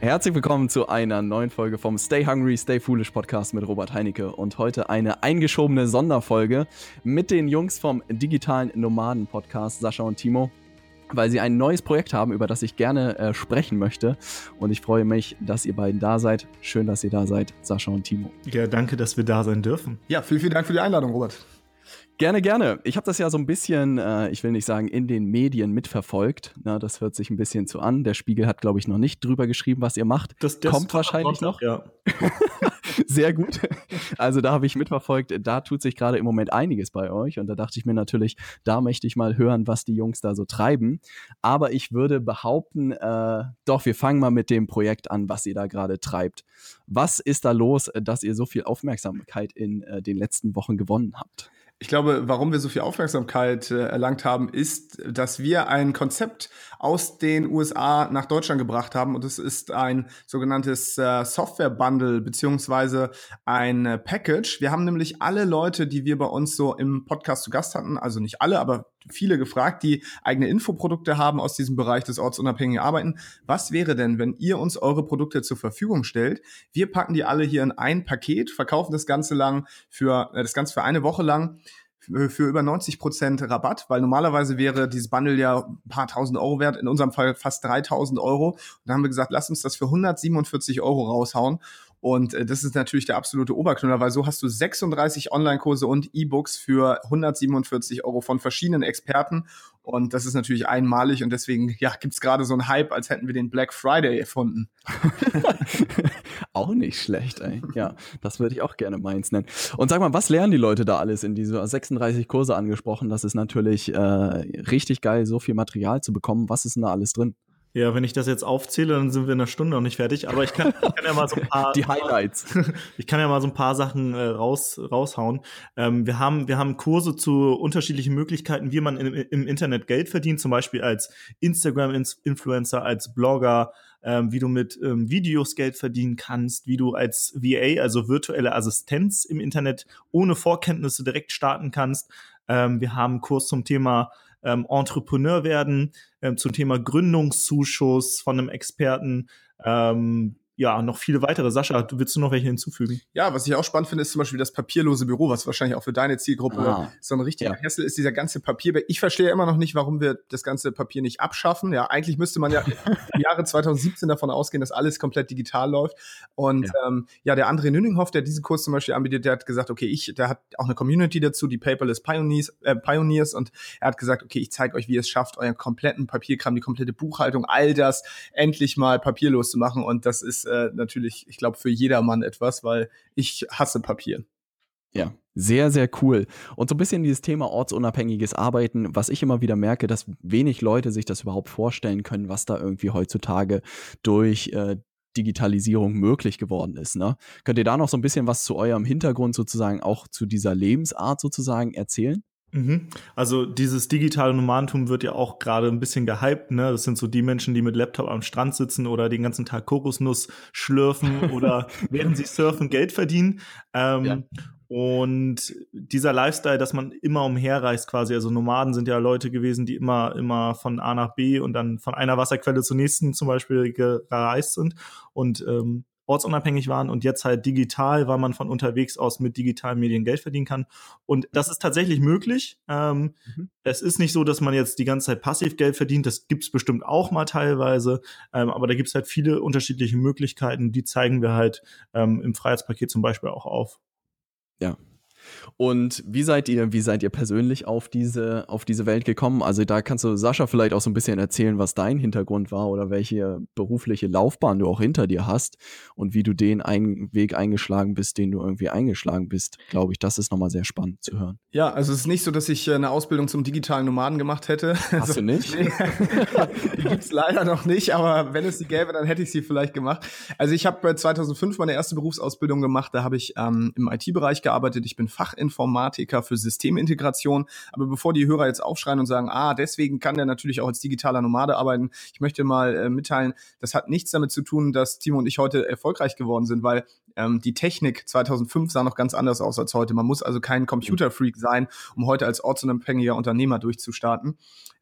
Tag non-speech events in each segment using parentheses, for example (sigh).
Herzlich willkommen zu einer neuen Folge vom Stay Hungry, Stay Foolish Podcast mit Robert Heinecke und heute eine eingeschobene Sonderfolge mit den Jungs vom digitalen Nomaden Podcast, Sascha und Timo, weil sie ein neues Projekt haben, über das ich gerne äh, sprechen möchte und ich freue mich, dass ihr beiden da seid. Schön, dass ihr da seid, Sascha und Timo. Ja, danke, dass wir da sein dürfen. Ja, vielen, vielen Dank für die Einladung, Robert. Gerne, gerne. Ich habe das ja so ein bisschen, äh, ich will nicht sagen, in den Medien mitverfolgt. Na, das hört sich ein bisschen zu an. Der Spiegel hat, glaube ich, noch nicht drüber geschrieben, was ihr macht. Das, das kommt wahrscheinlich noch. Ja. (laughs) Sehr gut. Also da habe ich mitverfolgt, da tut sich gerade im Moment einiges bei euch. Und da dachte ich mir natürlich, da möchte ich mal hören, was die Jungs da so treiben. Aber ich würde behaupten, äh, doch, wir fangen mal mit dem Projekt an, was ihr da gerade treibt. Was ist da los, dass ihr so viel Aufmerksamkeit in äh, den letzten Wochen gewonnen habt? Ich glaube, warum wir so viel Aufmerksamkeit äh, erlangt haben, ist, dass wir ein Konzept aus den USA nach Deutschland gebracht haben und es ist ein sogenanntes äh, Software Bundle beziehungsweise ein äh, Package. Wir haben nämlich alle Leute, die wir bei uns so im Podcast zu Gast hatten, also nicht alle, aber viele gefragt, die eigene Infoprodukte haben aus diesem Bereich des ortsunabhängigen Arbeiten. Was wäre denn, wenn ihr uns eure Produkte zur Verfügung stellt? Wir packen die alle hier in ein Paket, verkaufen das Ganze lang für äh, das Ganze für eine Woche lang für über 90 Prozent Rabatt, weil normalerweise wäre dieses Bundle ja ein paar tausend Euro wert, in unserem Fall fast 3000 Euro. Und da haben wir gesagt, lass uns das für 147 Euro raushauen. Und äh, das ist natürlich der absolute Oberknüller, weil so hast du 36 Online-Kurse und E-Books für 147 Euro von verschiedenen Experten. Und das ist natürlich einmalig und deswegen ja, gibt's gerade so einen Hype, als hätten wir den Black Friday erfunden. (laughs) auch nicht schlecht, ey. Ja, das würde ich auch gerne meins nennen. Und sag mal, was lernen die Leute da alles in diese 36 Kurse angesprochen? Das ist natürlich äh, richtig geil, so viel Material zu bekommen. Was ist denn da alles drin? Ja, wenn ich das jetzt aufzähle, dann sind wir in einer Stunde noch nicht fertig. Aber ich kann, ich kann ja mal so ein paar (laughs) die Highlights. (laughs) ich kann ja mal so ein paar Sachen äh, raus raushauen. Ähm, wir haben wir haben Kurse zu unterschiedlichen Möglichkeiten, wie man im, im Internet Geld verdient, zum Beispiel als Instagram-Influencer, als Blogger, ähm, wie du mit ähm, Videos Geld verdienen kannst, wie du als VA, also virtuelle Assistenz im Internet ohne Vorkenntnisse direkt starten kannst. Ähm, wir haben einen Kurs zum Thema ähm, Entrepreneur werden, ähm, zum Thema Gründungszuschuss von einem Experten, ähm, ja, noch viele weitere. Sascha, du willst du noch welche hinzufügen? Ja, was ich auch spannend finde, ist zum Beispiel das papierlose Büro, was wahrscheinlich auch für deine Zielgruppe ah, so ein richtiger ja. Hessel ist, dieser ganze Papier. Ich verstehe immer noch nicht, warum wir das ganze Papier nicht abschaffen. Ja, eigentlich müsste man ja (laughs) im Jahre 2017 davon ausgehen, dass alles komplett digital läuft. Und ja, ähm, ja der André Nüninghoff, der diesen Kurs zum Beispiel anbietet, der hat gesagt, okay, ich, der hat auch eine Community dazu, die Paperless Pioneers, äh, Pioneers und er hat gesagt, okay, ich zeige euch, wie ihr es schafft, euren kompletten Papierkram, die komplette Buchhaltung, all das endlich mal papierlos zu machen. Und das ist äh, natürlich ich glaube, für jedermann etwas, weil ich hasse Papier. Ja, sehr, sehr cool. Und so ein bisschen dieses Thema ortsunabhängiges Arbeiten, was ich immer wieder merke, dass wenig Leute sich das überhaupt vorstellen können, was da irgendwie heutzutage durch äh, Digitalisierung möglich geworden ist. Ne? Könnt ihr da noch so ein bisschen was zu eurem Hintergrund sozusagen, auch zu dieser Lebensart sozusagen erzählen? Mhm. Also dieses digitale Nomadentum wird ja auch gerade ein bisschen gehypt, ne? Das sind so die Menschen, die mit Laptop am Strand sitzen oder den ganzen Tag Kokosnuss schlürfen (laughs) oder während sie surfen Geld verdienen. Ähm, ja. Und dieser Lifestyle, dass man immer umherreist quasi, also Nomaden sind ja Leute gewesen, die immer, immer von A nach B und dann von einer Wasserquelle zur nächsten zum Beispiel gereist sind. Und ähm, ortsunabhängig waren und jetzt halt digital, weil man von unterwegs aus mit digitalen Medien Geld verdienen kann. Und das ist tatsächlich möglich. Ähm, mhm. Es ist nicht so, dass man jetzt die ganze Zeit passiv Geld verdient. Das gibt's bestimmt auch mal teilweise. Ähm, aber da gibt's halt viele unterschiedliche Möglichkeiten. Die zeigen wir halt ähm, im Freiheitspaket zum Beispiel auch auf. Ja, und wie seid ihr, wie seid ihr persönlich auf diese, auf diese Welt gekommen? Also da kannst du Sascha vielleicht auch so ein bisschen erzählen, was dein Hintergrund war oder welche berufliche Laufbahn du auch hinter dir hast und wie du den einen Weg eingeschlagen bist, den du irgendwie eingeschlagen bist. Glaube ich, das ist nochmal sehr spannend zu hören. Ja, also es ist nicht so, dass ich äh, eine Ausbildung zum digitalen Nomaden gemacht hätte. (laughs) Hast also, du nicht? (laughs) (laughs) die gibt's leider noch nicht, aber wenn es sie gäbe, dann hätte ich sie vielleicht gemacht. Also ich habe 2005 meine erste Berufsausbildung gemacht. Da habe ich ähm, im IT-Bereich gearbeitet. Ich bin Fachinformatiker für Systemintegration. Aber bevor die Hörer jetzt aufschreien und sagen, ah, deswegen kann der natürlich auch als digitaler Nomade arbeiten, ich möchte mal äh, mitteilen, das hat nichts damit zu tun, dass Timo und ich heute erfolgreich geworden sind, weil Ähm, die Technik 2005 sah noch ganz anders aus als heute. Man muss also kein Computerfreak sein, um heute als ortsunabhängiger Unternehmer durchzustarten.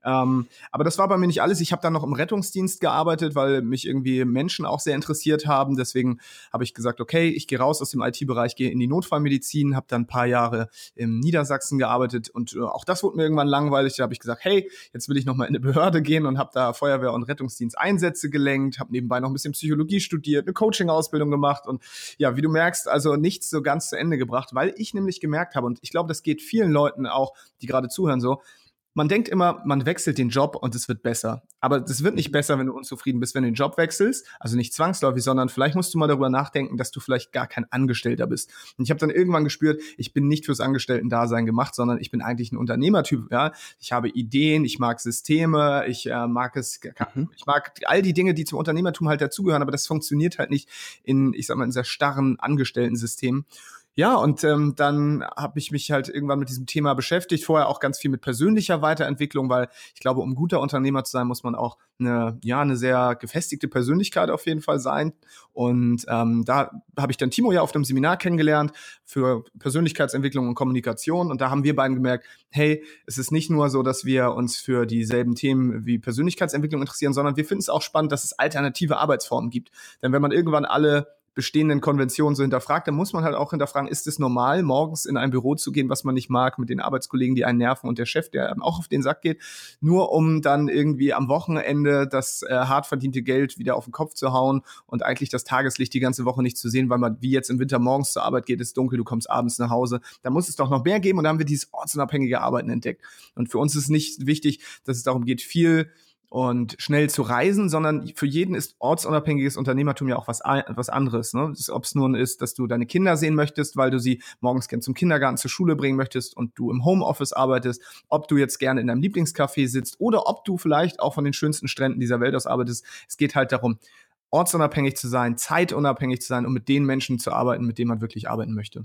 Ähm, aber das war bei mir nicht alles. Ich habe dann noch im Rettungsdienst gearbeitet, weil mich irgendwie Menschen auch sehr interessiert haben. Deswegen habe ich gesagt, okay, ich gehe raus aus dem IT-Bereich, gehe in die Notfallmedizin, habe dann ein paar Jahre im Niedersachsen gearbeitet und äh, auch das wurde mir irgendwann langweilig. Da habe ich gesagt, hey, jetzt will ich noch mal in eine Behörde gehen und habe da Feuerwehr- und Rettungsdienst Einsätze gelenkt, habe nebenbei noch ein bisschen Psychologie studiert, eine Coaching-Ausbildung gemacht und ja, wie du merkst, also nichts so ganz zu Ende gebracht, weil ich nämlich gemerkt habe und ich glaube, das geht vielen Leuten auch, die gerade zuhören so, man denkt immer, man wechselt den Job und es wird besser. Aber es wird nicht besser, wenn du unzufrieden bist, wenn du den Job wechselst. Also nicht zwangsläufig, sondern vielleicht musst du mal darüber nachdenken, dass du vielleicht gar kein Angestellter bist. Und ich habe dann irgendwann gespürt, ich bin nicht fürs Angestellten-Dasein gemacht, sondern ich bin eigentlich ein Unternehmertyp. Ja? Ich habe Ideen, ich mag Systeme, ich äh, mag es, mhm. ich mag all die Dinge, die zum Unternehmertum halt dazugehören, aber das funktioniert halt nicht in, ich sag mal, in sehr starren Angestellten-System. Ja, und ähm, dann habe ich mich halt irgendwann mit diesem Thema beschäftigt, vorher auch ganz viel mit persönlicher Weiterentwicklung, weil ich glaube, um guter Unternehmer zu sein, muss man auch eine, ja, eine sehr gefestigte Persönlichkeit auf jeden Fall sein. Und ähm, da habe ich dann Timo ja auf dem Seminar kennengelernt für Persönlichkeitsentwicklung und Kommunikation. Und da haben wir beiden gemerkt, hey, es ist nicht nur so, dass wir uns für dieselben Themen wie Persönlichkeitsentwicklung interessieren, sondern wir finden es auch spannend, dass es alternative Arbeitsformen gibt. Denn wenn man irgendwann alle bestehenden Konventionen so hinterfragt, dann muss man halt auch hinterfragen, ist es normal, morgens in ein Büro zu gehen, was man nicht mag, mit den Arbeitskollegen, die einen nerven und der Chef, der einem auch auf den Sack geht, nur um dann irgendwie am Wochenende das äh, hart verdiente Geld wieder auf den Kopf zu hauen und eigentlich das Tageslicht die ganze Woche nicht zu sehen, weil man wie jetzt im Winter morgens zur Arbeit geht, ist dunkel, du kommst abends nach Hause. Da muss es doch noch mehr geben und da haben wir dieses ortsunabhängige Arbeiten entdeckt. Und für uns ist nicht wichtig, dass es darum geht, viel und schnell zu reisen, sondern für jeden ist ortsunabhängiges Unternehmertum ja auch was, was anderes. Ne? Ob es nun ist, dass du deine Kinder sehen möchtest, weil du sie morgens gern zum Kindergarten, zur Schule bringen möchtest und du im Homeoffice arbeitest, ob du jetzt gerne in deinem Lieblingscafé sitzt oder ob du vielleicht auch von den schönsten Stränden dieser Welt aus arbeitest. Es geht halt darum, ortsunabhängig zu sein, zeitunabhängig zu sein und mit den Menschen zu arbeiten, mit denen man wirklich arbeiten möchte.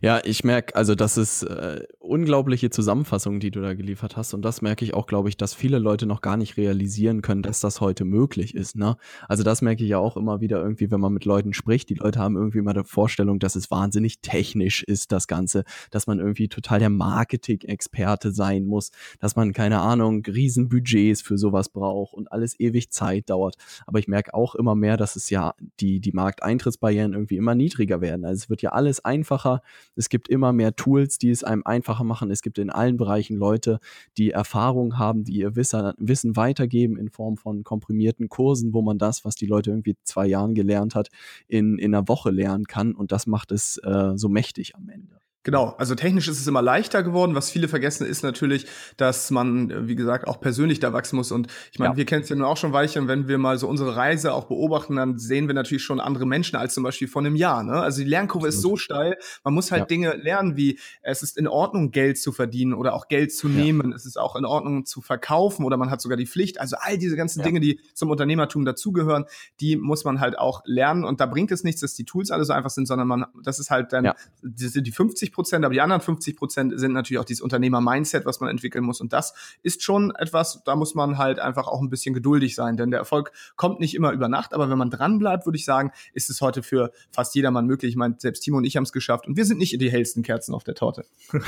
Ja, ich merke, also das ist äh, unglaubliche Zusammenfassung, die du da geliefert hast. Und das merke ich auch, glaube ich, dass viele Leute noch gar nicht realisieren können, dass das heute möglich ist. Ne? Also das merke ich ja auch immer wieder irgendwie, wenn man mit Leuten spricht. Die Leute haben irgendwie immer die Vorstellung, dass es wahnsinnig technisch ist, das Ganze, dass man irgendwie total der Marketing-Experte sein muss, dass man, keine Ahnung, Riesenbudgets für sowas braucht und alles ewig Zeit dauert. Aber ich merke auch immer mehr, dass es ja die, die Markteintrittsbarrieren irgendwie immer niedriger werden. Also es wird ja alles einfacher es gibt immer mehr Tools, die es einem einfacher machen. Es gibt in allen Bereichen Leute, die Erfahrung haben, die ihr Wissen weitergeben in Form von komprimierten Kursen, wo man das, was die Leute irgendwie zwei Jahren gelernt hat, in, in einer Woche lernen kann. Und das macht es äh, so mächtig am Ende. Genau, also technisch ist es immer leichter geworden. Was viele vergessen, ist natürlich, dass man, wie gesagt, auch persönlich da wachsen muss. Und ich meine, ja. wir kennen es ja nun auch schon Weichen. Wenn wir mal so unsere Reise auch beobachten, dann sehen wir natürlich schon andere Menschen als zum Beispiel vor einem Jahr. Ne? Also die Lernkurve Absolut. ist so steil. Man muss halt ja. Dinge lernen, wie es ist in Ordnung, Geld zu verdienen oder auch Geld zu nehmen. Es ist auch in Ordnung zu verkaufen oder man hat sogar die Pflicht. Also all diese ganzen Dinge, die zum Unternehmertum dazugehören, die muss man halt auch lernen. Und da bringt es nichts, dass die Tools alle so einfach sind, sondern man, das ist halt dann, das sind die 50 Prozent, aber die anderen 50 Prozent sind natürlich auch dieses Unternehmer-Mindset, was man entwickeln muss. Und das ist schon etwas, da muss man halt einfach auch ein bisschen geduldig sein, denn der Erfolg kommt nicht immer über Nacht, aber wenn man dran bleibt, würde ich sagen, ist es heute für fast jedermann möglich. Ich meine, selbst Timo und ich haben es geschafft und wir sind nicht die hellsten Kerzen auf der Torte. (laughs)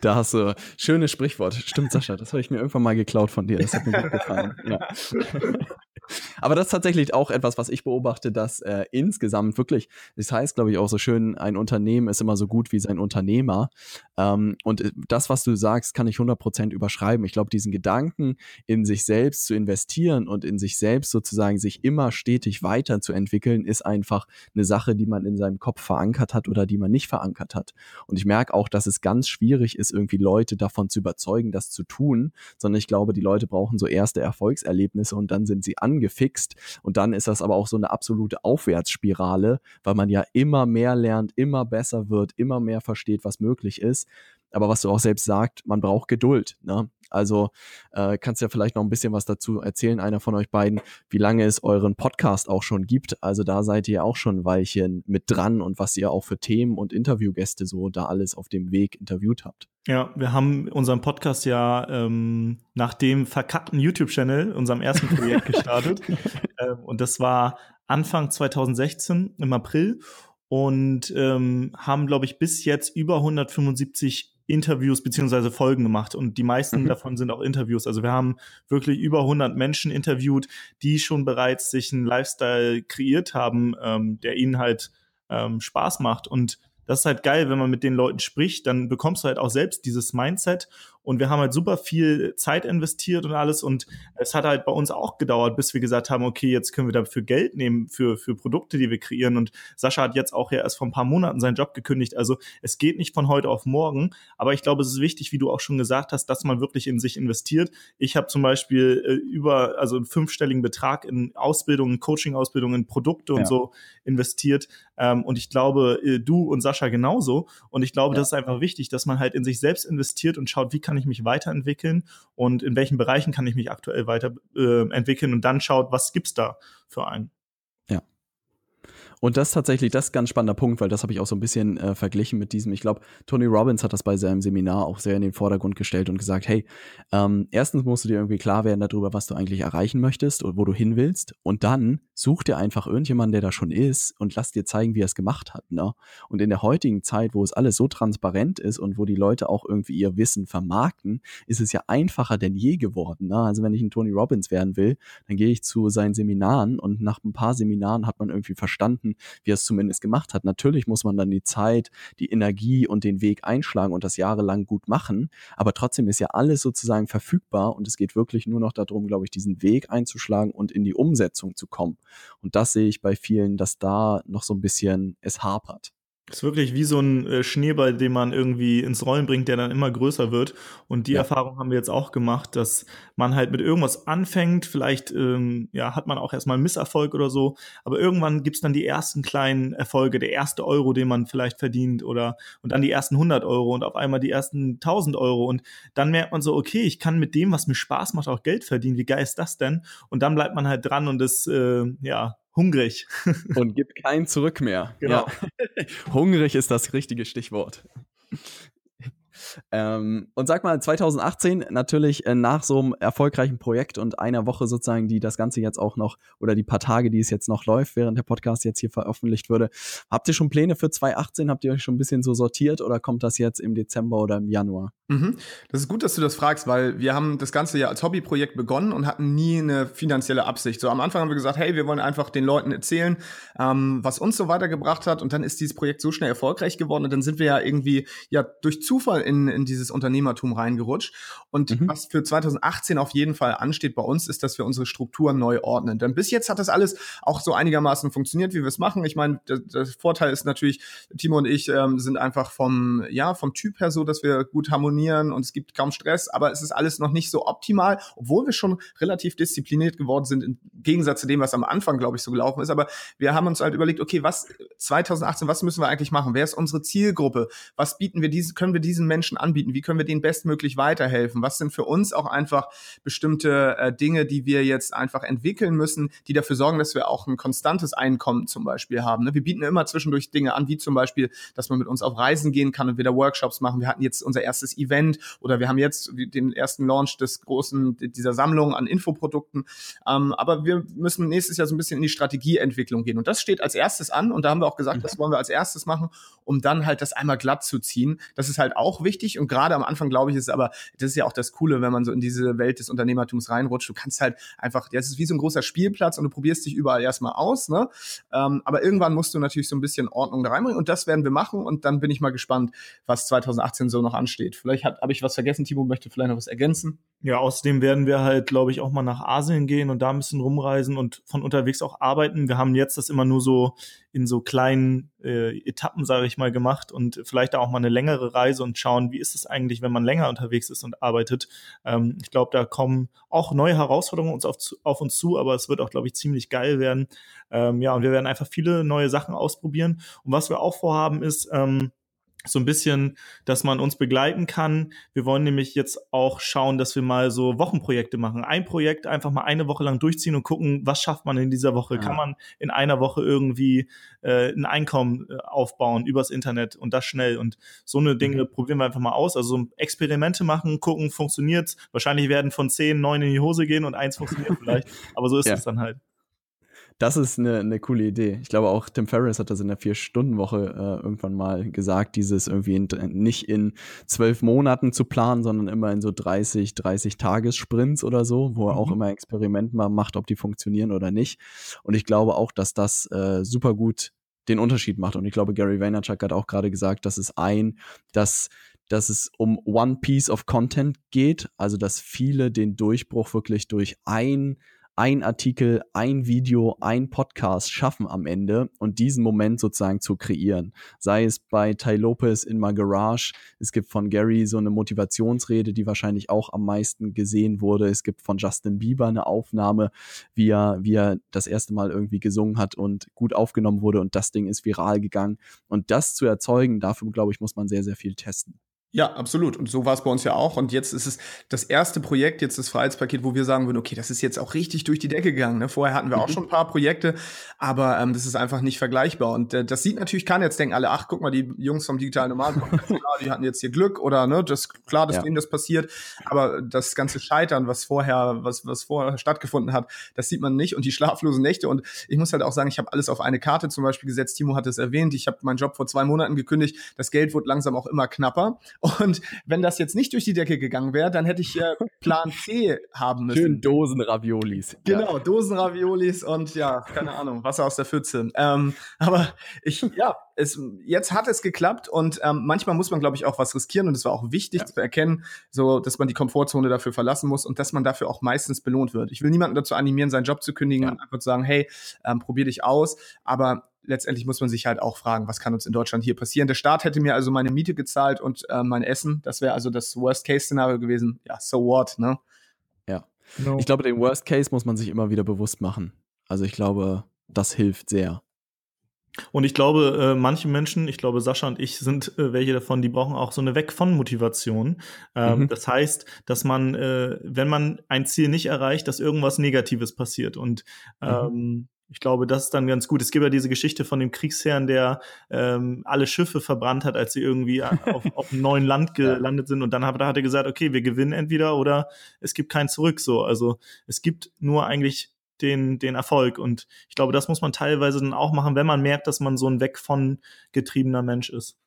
da hast du schönes Sprichwort. Stimmt, Sascha, das habe ich mir irgendwann mal geklaut von dir. Das hat mir gut gefallen. Ja. (laughs) Aber das ist tatsächlich auch etwas, was ich beobachte, dass äh, insgesamt wirklich, das heißt, glaube ich, auch so schön, ein Unternehmen ist immer so gut wie sein Unternehmer. Ähm, und äh, das, was du sagst, kann ich 100% überschreiben. Ich glaube, diesen Gedanken, in sich selbst zu investieren und in sich selbst sozusagen sich immer stetig weiterzuentwickeln, ist einfach eine Sache, die man in seinem Kopf verankert hat oder die man nicht verankert hat. Und ich merke auch, dass es ganz schwierig ist, irgendwie Leute davon zu überzeugen, das zu tun, sondern ich glaube, die Leute brauchen so erste Erfolgserlebnisse und dann sind sie angefixt und dann ist das aber auch so eine absolute Aufwärtsspirale, weil man ja immer mehr lernt, immer besser wird, immer mehr versteht, was möglich ist. Aber was du auch selbst sagst, man braucht Geduld. Ne? Also äh, kannst ja vielleicht noch ein bisschen was dazu erzählen, einer von euch beiden, wie lange es euren Podcast auch schon gibt. Also da seid ihr auch schon ein Weilchen mit dran und was ihr auch für Themen und Interviewgäste so da alles auf dem Weg interviewt habt. Ja, wir haben unseren Podcast ja ähm, nach dem verkackten YouTube-Channel, unserem ersten Projekt, gestartet. (laughs) ähm, und das war Anfang 2016 im April und ähm, haben, glaube ich, bis jetzt über 175 Interviews beziehungsweise Folgen gemacht und die meisten mhm. davon sind auch Interviews. Also wir haben wirklich über 100 Menschen interviewt, die schon bereits sich einen Lifestyle kreiert haben, ähm, der ihnen halt ähm, Spaß macht und das ist halt geil, wenn man mit den Leuten spricht, dann bekommst du halt auch selbst dieses Mindset und wir haben halt super viel Zeit investiert und alles. Und es hat halt bei uns auch gedauert, bis wir gesagt haben, okay, jetzt können wir dafür Geld nehmen für, für Produkte, die wir kreieren. Und Sascha hat jetzt auch ja erst vor ein paar Monaten seinen Job gekündigt. Also es geht nicht von heute auf morgen. Aber ich glaube, es ist wichtig, wie du auch schon gesagt hast, dass man wirklich in sich investiert. Ich habe zum Beispiel äh, über, also einen fünfstelligen Betrag in Ausbildungen, Coaching-Ausbildungen, in Produkte ja. und so investiert. Ähm, und ich glaube, äh, du und Sascha genauso. Und ich glaube, ja. das ist einfach wichtig, dass man halt in sich selbst investiert und schaut, wie kann kann ich mich weiterentwickeln und in welchen Bereichen kann ich mich aktuell weiterentwickeln äh, und dann schaut, was gibt's da für einen. Und das ist tatsächlich, das ist ein ganz spannender Punkt, weil das habe ich auch so ein bisschen äh, verglichen mit diesem, ich glaube, Tony Robbins hat das bei seinem Seminar auch sehr in den Vordergrund gestellt und gesagt, hey, ähm, erstens musst du dir irgendwie klar werden darüber, was du eigentlich erreichen möchtest und wo du hin willst. Und dann such dir einfach irgendjemanden, der da schon ist und lass dir zeigen, wie er es gemacht hat. Ne? Und in der heutigen Zeit, wo es alles so transparent ist und wo die Leute auch irgendwie ihr Wissen vermarkten, ist es ja einfacher denn je geworden. Ne? Also wenn ich ein Tony Robbins werden will, dann gehe ich zu seinen Seminaren und nach ein paar Seminaren hat man irgendwie verstanden, wie er es zumindest gemacht hat. Natürlich muss man dann die Zeit, die Energie und den Weg einschlagen und das jahrelang gut machen, aber trotzdem ist ja alles sozusagen verfügbar und es geht wirklich nur noch darum, glaube ich, diesen Weg einzuschlagen und in die Umsetzung zu kommen. Und das sehe ich bei vielen, dass da noch so ein bisschen es hapert. Das ist wirklich wie so ein äh, Schneeball, den man irgendwie ins Rollen bringt, der dann immer größer wird. Und die ja. Erfahrung haben wir jetzt auch gemacht, dass man halt mit irgendwas anfängt. Vielleicht ähm, ja, hat man auch erstmal einen Misserfolg oder so. Aber irgendwann gibt's dann die ersten kleinen Erfolge, der erste Euro, den man vielleicht verdient oder und dann die ersten 100 Euro und auf einmal die ersten 1000 Euro. Und dann merkt man so, okay, ich kann mit dem, was mir Spaß macht, auch Geld verdienen. Wie geil ist das denn? Und dann bleibt man halt dran und ist äh, ja hungrig. (laughs) Und gibt kein Zurück mehr. Genau. Ja. (laughs) hungrig ist das richtige Stichwort. Ähm, und sag mal, 2018 natürlich äh, nach so einem erfolgreichen Projekt und einer Woche sozusagen, die das Ganze jetzt auch noch, oder die paar Tage, die es jetzt noch läuft, während der Podcast jetzt hier veröffentlicht würde, habt ihr schon Pläne für 2018? Habt ihr euch schon ein bisschen so sortiert oder kommt das jetzt im Dezember oder im Januar? Mhm. Das ist gut, dass du das fragst, weil wir haben das Ganze ja als Hobbyprojekt begonnen und hatten nie eine finanzielle Absicht. So am Anfang haben wir gesagt, hey, wir wollen einfach den Leuten erzählen, ähm, was uns so weitergebracht hat und dann ist dieses Projekt so schnell erfolgreich geworden und dann sind wir ja irgendwie ja durch Zufall in, in dieses Unternehmertum reingerutscht. Und mhm. was für 2018 auf jeden Fall ansteht bei uns, ist, dass wir unsere Strukturen neu ordnen. Denn bis jetzt hat das alles auch so einigermaßen funktioniert, wie wir es machen. Ich meine, der, der, Vorteil ist natürlich, Timo und ich ähm, sind einfach vom, ja, vom Typ her so, dass wir gut harmonieren und es gibt kaum Stress, aber es ist alles noch nicht so optimal, obwohl wir schon relativ diszipliniert geworden sind, im Gegensatz zu dem, was am Anfang, glaube ich, so gelaufen ist. Aber wir haben uns halt überlegt, okay, was 2018, was müssen wir eigentlich machen? Wer ist unsere Zielgruppe? Was bieten wir diesen, können wir diesen Menschen anbieten? anbieten? Wie können wir denen bestmöglich weiterhelfen? Was sind für uns auch einfach bestimmte äh, Dinge, die wir jetzt einfach entwickeln müssen, die dafür sorgen, dass wir auch ein konstantes Einkommen zum Beispiel haben? Ne? Wir bieten immer zwischendurch Dinge an, wie zum Beispiel, dass man mit uns auf Reisen gehen kann und wieder Workshops machen. Wir hatten jetzt unser erstes Event oder wir haben jetzt den ersten Launch des großen, dieser Sammlung an Infoprodukten. Ähm, aber wir müssen nächstes Jahr so ein bisschen in die Strategieentwicklung gehen. Und das steht als erstes an. Und da haben wir auch gesagt, mhm. das wollen wir als erstes machen, um dann halt das einmal glatt zu ziehen. Das ist halt auch wichtig. Und gerade am Anfang, glaube ich, ist aber, das ist ja auch das Coole, wenn man so in diese Welt des Unternehmertums reinrutscht. Du kannst halt einfach, ja, es ist wie so ein großer Spielplatz und du probierst dich überall erstmal aus, ne? Ähm, aber irgendwann musst du natürlich so ein bisschen Ordnung da reinbringen und das werden wir machen und dann bin ich mal gespannt, was 2018 so noch ansteht. Vielleicht habe ich was vergessen, Timo möchte vielleicht noch was ergänzen. Ja, außerdem werden wir halt, glaube ich, auch mal nach Asien gehen und da ein bisschen rumreisen und von unterwegs auch arbeiten. Wir haben jetzt das immer nur so in so kleinen äh, Etappen, sage ich mal, gemacht und vielleicht auch mal eine längere Reise und schauen, wie ist es eigentlich, wenn man länger unterwegs ist und arbeitet. Ähm, ich glaube, da kommen auch neue Herausforderungen uns auf, auf, uns zu, aber es wird auch, glaube ich, ziemlich geil werden. Ähm, ja, und wir werden einfach viele neue Sachen ausprobieren. Und was wir auch vorhaben ist, ähm, so ein bisschen, dass man uns begleiten kann. Wir wollen nämlich jetzt auch schauen, dass wir mal so Wochenprojekte machen. Ein Projekt einfach mal eine Woche lang durchziehen und gucken, was schafft man in dieser Woche? Ja. Kann man in einer Woche irgendwie äh, ein Einkommen äh, aufbauen übers Internet und das schnell? Und so eine Dinge mhm. probieren wir einfach mal aus. Also so Experimente machen, gucken, funktioniert's. Wahrscheinlich werden von zehn neun in die Hose gehen und eins funktioniert (laughs) vielleicht. Aber so ist es dann halt. Das ist eine, eine coole Idee. Ich glaube auch Tim Ferriss hat das in der Vier-Stunden-Woche äh, irgendwann mal gesagt, dieses irgendwie in, nicht in zwölf Monaten zu planen, sondern immer in so 30, 30 Tagessprints oder so, wo er mhm. auch immer Experiment mal macht, ob die funktionieren oder nicht. Und ich glaube auch, dass das äh, super gut den Unterschied macht. Und ich glaube, Gary Vaynerchuk hat auch gerade gesagt, dass es ein, dass dass es um One Piece of Content geht, also dass viele den Durchbruch wirklich durch ein ein Artikel, ein Video, ein Podcast schaffen am Ende und diesen Moment sozusagen zu kreieren. Sei es bei Ty Lopez in My Garage, es gibt von Gary so eine Motivationsrede, die wahrscheinlich auch am meisten gesehen wurde. Es gibt von Justin Bieber eine Aufnahme, wie er, wie er das erste Mal irgendwie gesungen hat und gut aufgenommen wurde und das Ding ist viral gegangen. Und das zu erzeugen, dafür glaube ich, muss man sehr, sehr viel testen. Ja, absolut. Und so war es bei uns ja auch. Und jetzt ist es das erste Projekt, jetzt das Freiheitspaket, wo wir sagen würden, okay, das ist jetzt auch richtig durch die Decke gegangen. Ne? Vorher hatten wir auch mhm. schon ein paar Projekte, aber ähm, das ist einfach nicht vergleichbar. Und äh, das sieht natürlich keiner jetzt denken alle, ach, guck mal, die Jungs vom digitalen Nomaden, (laughs) die hatten jetzt hier Glück oder ne, das klar, dass ja. denen das passiert. Aber das ganze Scheitern, was vorher, was, was vorher stattgefunden hat, das sieht man nicht. Und die schlaflosen Nächte. Und ich muss halt auch sagen, ich habe alles auf eine Karte zum Beispiel gesetzt. Timo hat es erwähnt. Ich habe meinen Job vor zwei Monaten gekündigt. Das Geld wurde langsam auch immer knapper. Und wenn das jetzt nicht durch die Decke gegangen wäre, dann hätte ich äh, (laughs) Plan C haben müssen. Schön Dosen-Raviolis. Genau, ja. Dosen-Raviolis und ja, keine Ahnung, Wasser aus der Pfütze. Ähm, aber ich, ja, es, jetzt hat es geklappt und ähm, manchmal muss man, glaube ich, auch was riskieren und es war auch wichtig ja. zu erkennen, so, dass man die Komfortzone dafür verlassen muss und dass man dafür auch meistens belohnt wird. Ich will niemanden dazu animieren, seinen Job zu kündigen ja. und einfach zu sagen, hey, ähm, probier dich aus, aber letztendlich muss man sich halt auch fragen, was kann uns in Deutschland hier passieren? Der Staat hätte mir also meine Miete gezahlt und äh, mein Essen. Das wäre also das Worst-Case-Szenario gewesen. Ja, so what, ne? Ja. No. Ich glaube, den Worst Case muss man sich immer wieder bewusst machen. Also ich glaube, das hilft sehr. Und ich glaube, äh, manche Menschen, ich glaube, Sascha und ich sind äh, welche davon, die brauchen auch so eine Weg von Motivation. Ähm, mhm. Das heißt, dass man, äh, wenn man ein Ziel nicht erreicht, dass irgendwas Negatives passiert. Und mhm. Ich glaube, das ist dann ganz gut. Es gibt ja diese Geschichte von dem Kriegsherrn, der ähm, alle Schiffe verbrannt hat, als sie irgendwie (laughs) auf, auf einem neuen Land gelandet sind. Und dann hat, hat er gesagt, okay, wir gewinnen entweder oder es gibt kein Zurück. So, also es gibt nur eigentlich den, den Erfolg. Und ich glaube, das muss man teilweise dann auch machen, wenn man merkt, dass man so ein weg von getriebener Mensch ist.